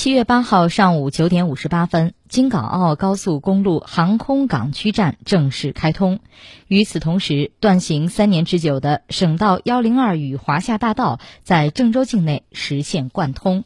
七月八号上午九点五十八分京港澳高速公路航空港区站正式开通。与此同时断行三年之久的省道幺零二与华夏大道在郑州境内实现贯通